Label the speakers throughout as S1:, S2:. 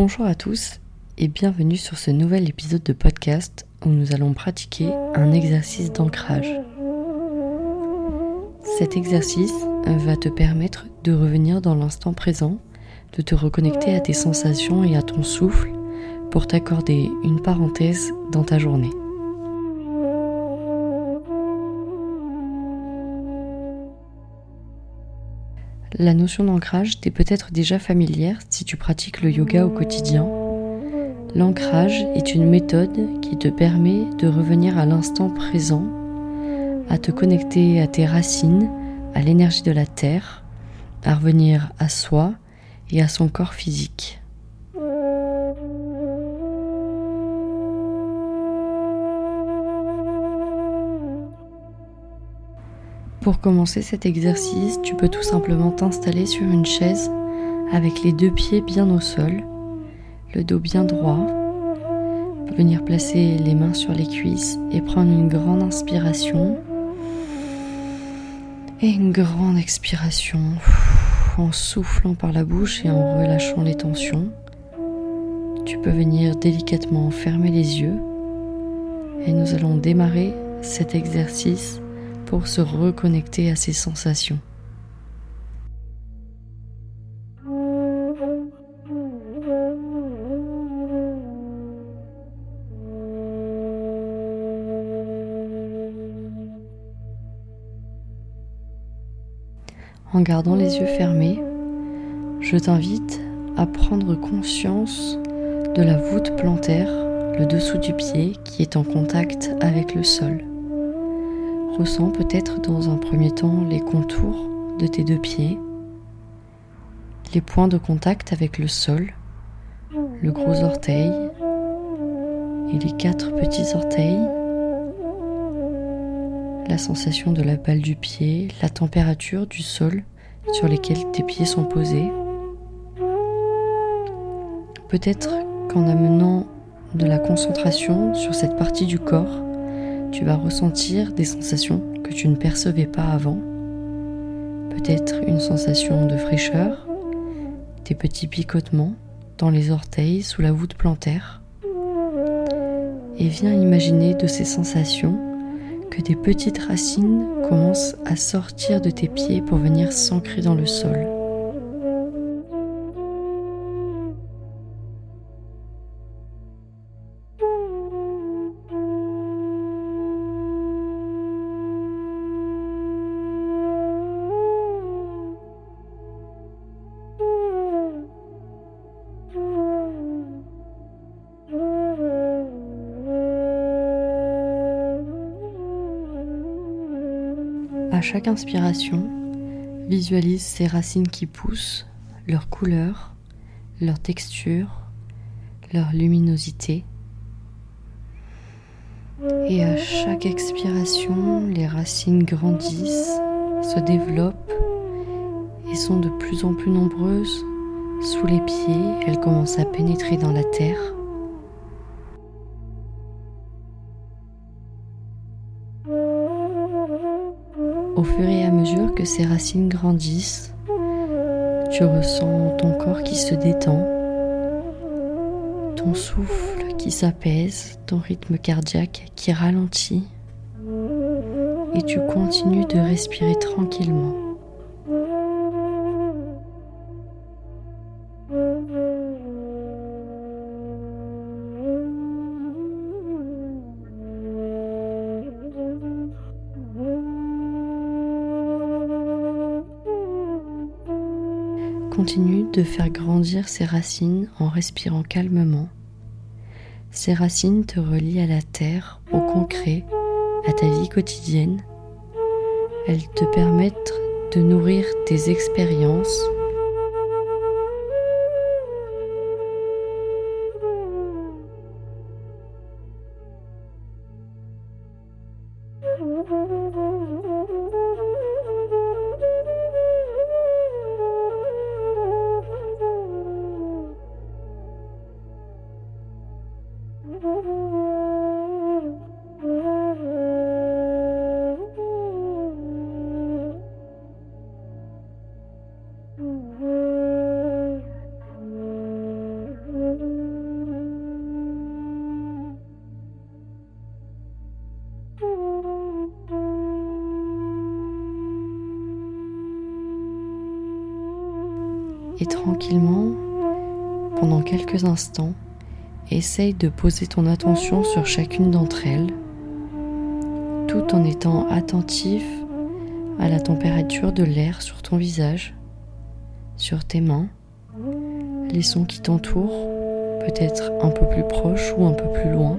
S1: Bonjour à tous et bienvenue sur ce nouvel épisode de podcast où nous allons pratiquer un exercice d'ancrage. Cet exercice va te permettre de revenir dans l'instant présent, de te reconnecter à tes sensations et à ton souffle pour t'accorder une parenthèse dans ta journée. La notion d'ancrage t'est peut-être déjà familière si tu pratiques le yoga au quotidien. L'ancrage est une méthode qui te permet de revenir à l'instant présent, à te connecter à tes racines, à l'énergie de la terre, à revenir à soi et à son corps physique. Pour commencer cet exercice, tu peux tout simplement t'installer sur une chaise avec les deux pieds bien au sol, le dos bien droit, venir placer les mains sur les cuisses et prendre une grande inspiration et une grande expiration en soufflant par la bouche et en relâchant les tensions. Tu peux venir délicatement fermer les yeux et nous allons démarrer cet exercice pour se reconnecter à ses sensations. En gardant les yeux fermés, je t'invite à prendre conscience de la voûte plantaire, le dessous du pied qui est en contact avec le sol. Ressens peut-être dans un premier temps les contours de tes deux pieds, les points de contact avec le sol, le gros orteil et les quatre petits orteils, la sensation de la balle du pied, la température du sol sur lequel tes pieds sont posés. Peut-être qu'en amenant de la concentration sur cette partie du corps, tu vas ressentir des sensations que tu ne percevais pas avant. Peut-être une sensation de fraîcheur, des petits picotements dans les orteils sous la voûte plantaire. Et viens imaginer de ces sensations que des petites racines commencent à sortir de tes pieds pour venir s'ancrer dans le sol. À chaque inspiration, visualise ces racines qui poussent, leur couleur, leur texture, leur luminosité. Et à chaque expiration, les racines grandissent, se développent et sont de plus en plus nombreuses. Sous les pieds, elles commencent à pénétrer dans la terre. Au fur et à mesure que ces racines grandissent, tu ressens ton corps qui se détend, ton souffle qui s'apaise, ton rythme cardiaque qui ralentit et tu continues de respirer tranquillement. Faire grandir ces racines en respirant calmement. Ces racines te relient à la terre, au concret, à ta vie quotidienne. Elles te permettent de nourrir tes expériences Et tranquillement, pendant quelques instants, essaye de poser ton attention sur chacune d'entre elles, tout en étant attentif à la température de l'air sur ton visage, sur tes mains, les sons qui t'entourent, peut-être un peu plus proches ou un peu plus loin,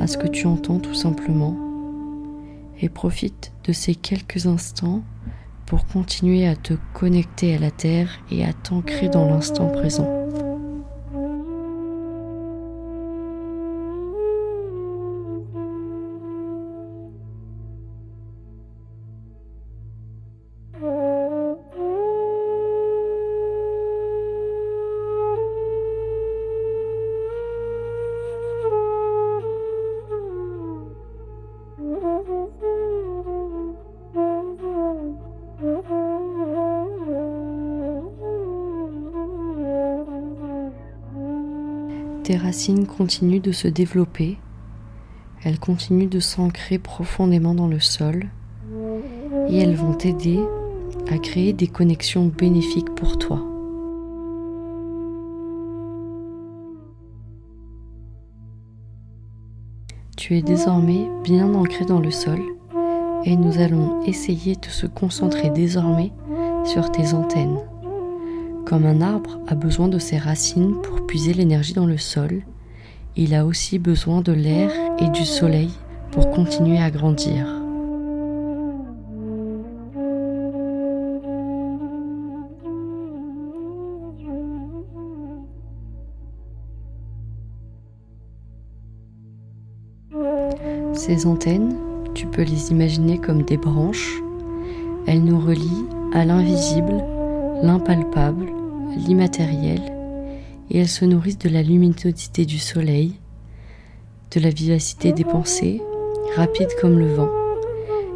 S1: à ce que tu entends tout simplement, et profite de ces quelques instants pour continuer à te connecter à la Terre et à t'ancrer dans l'instant présent. Tes racines continuent de se développer, elles continuent de s'ancrer profondément dans le sol et elles vont t'aider à créer des connexions bénéfiques pour toi. Tu es désormais bien ancré dans le sol et nous allons essayer de se concentrer désormais sur tes antennes. Comme un arbre a besoin de ses racines pour puiser l'énergie dans le sol, il a aussi besoin de l'air et du soleil pour continuer à grandir. Ces antennes, tu peux les imaginer comme des branches. Elles nous relient à l'invisible, l'impalpable l'immatériel, et elles se nourrissent de la luminosité du soleil, de la vivacité des pensées, rapide comme le vent.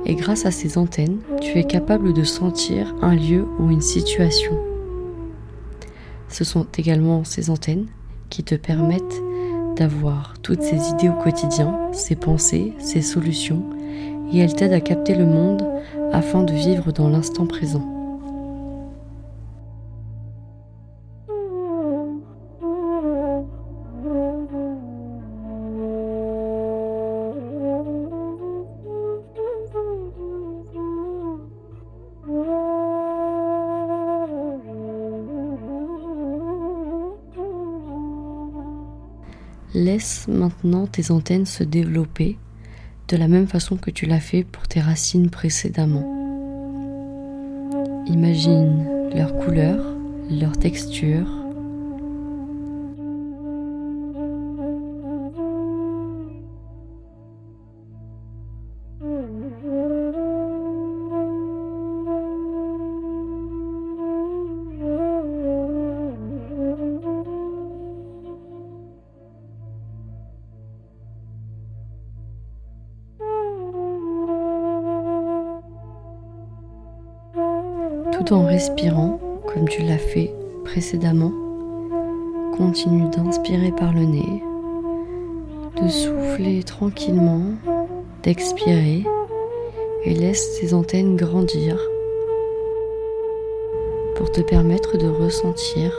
S1: Et grâce à ces antennes, tu es capable de sentir un lieu ou une situation. Ce sont également ces antennes qui te permettent d'avoir toutes ces idées au quotidien, ces pensées, ces solutions, et elles t'aident à capter le monde afin de vivre dans l'instant présent. Laisse maintenant tes antennes se développer de la même façon que tu l'as fait pour tes racines précédemment. Imagine leur couleur, leur texture, tout en respirant comme tu l'as fait précédemment. Continue d'inspirer par le nez, de souffler tranquillement, d'expirer et laisse tes antennes grandir pour te permettre de ressentir,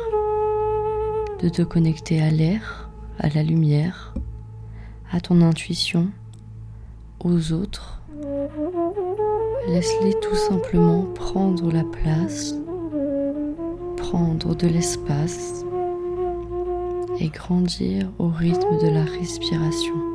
S1: de te connecter à l'air, à la lumière, à ton intuition, aux autres Laisse-les tout simplement prendre la place, prendre de l'espace et grandir au rythme de la respiration.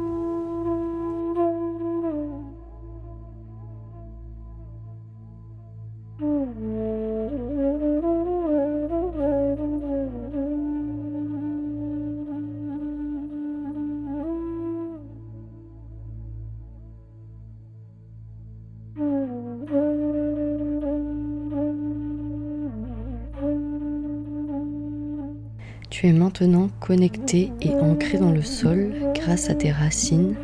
S1: Tu es maintenant connecté et ancré dans le sol grâce à tes racines,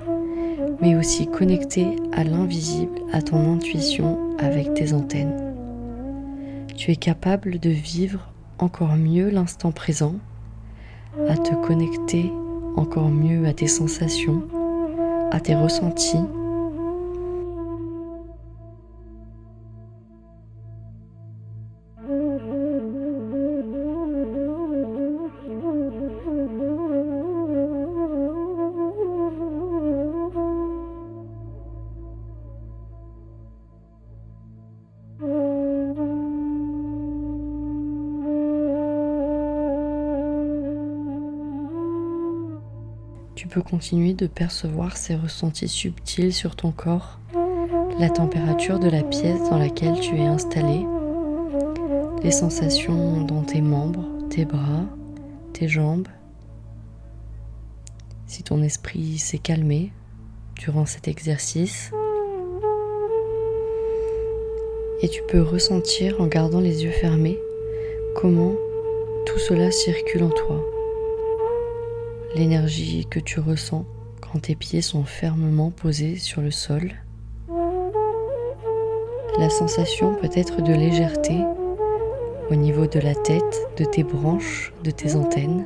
S1: mais aussi connecté à l'invisible, à ton intuition avec tes antennes. Tu es capable de vivre encore mieux l'instant présent, à te connecter encore mieux à tes sensations, à tes ressentis Tu peux continuer de percevoir ces ressentis subtils sur ton corps, la température de la pièce dans laquelle tu es installé, les sensations dans tes membres, tes bras, tes jambes. Si ton esprit s'est calmé durant cet exercice, et tu peux ressentir en gardant les yeux fermés comment tout cela circule en toi. L'énergie que tu ressens quand tes pieds sont fermement posés sur le sol. La sensation peut-être de légèreté au niveau de la tête, de tes branches, de tes antennes.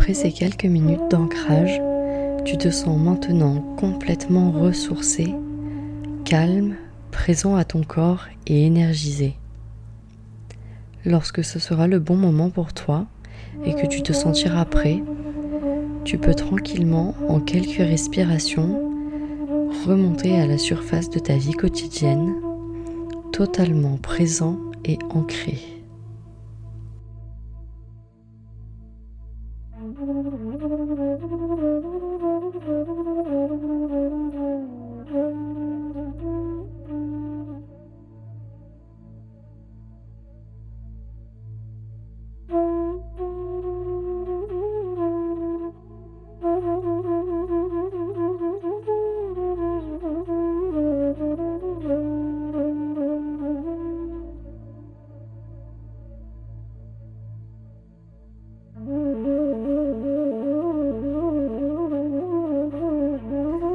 S1: Après ces quelques minutes d'ancrage, tu te sens maintenant complètement ressourcé, calme, présent à ton corps et énergisé. Lorsque ce sera le bon moment pour toi et que tu te sentiras prêt, tu peux tranquillement, en quelques respirations, remonter à la surface de ta vie quotidienne, totalement présent et ancré.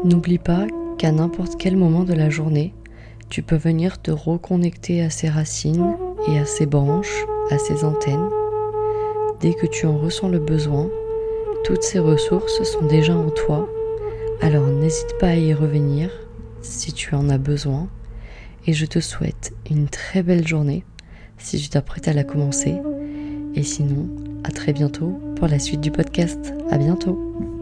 S1: N'oublie pas qu'à n'importe quel moment de la journée, tu peux venir te reconnecter à ses racines et à ses branches, à ses antennes. Dès que tu en ressens le besoin, toutes ces ressources sont déjà en toi, alors n'hésite pas à y revenir si tu en as besoin. Et je te souhaite une très belle journée si tu t'apprêtes à la commencer. Et sinon, à très bientôt pour la suite du podcast. À bientôt.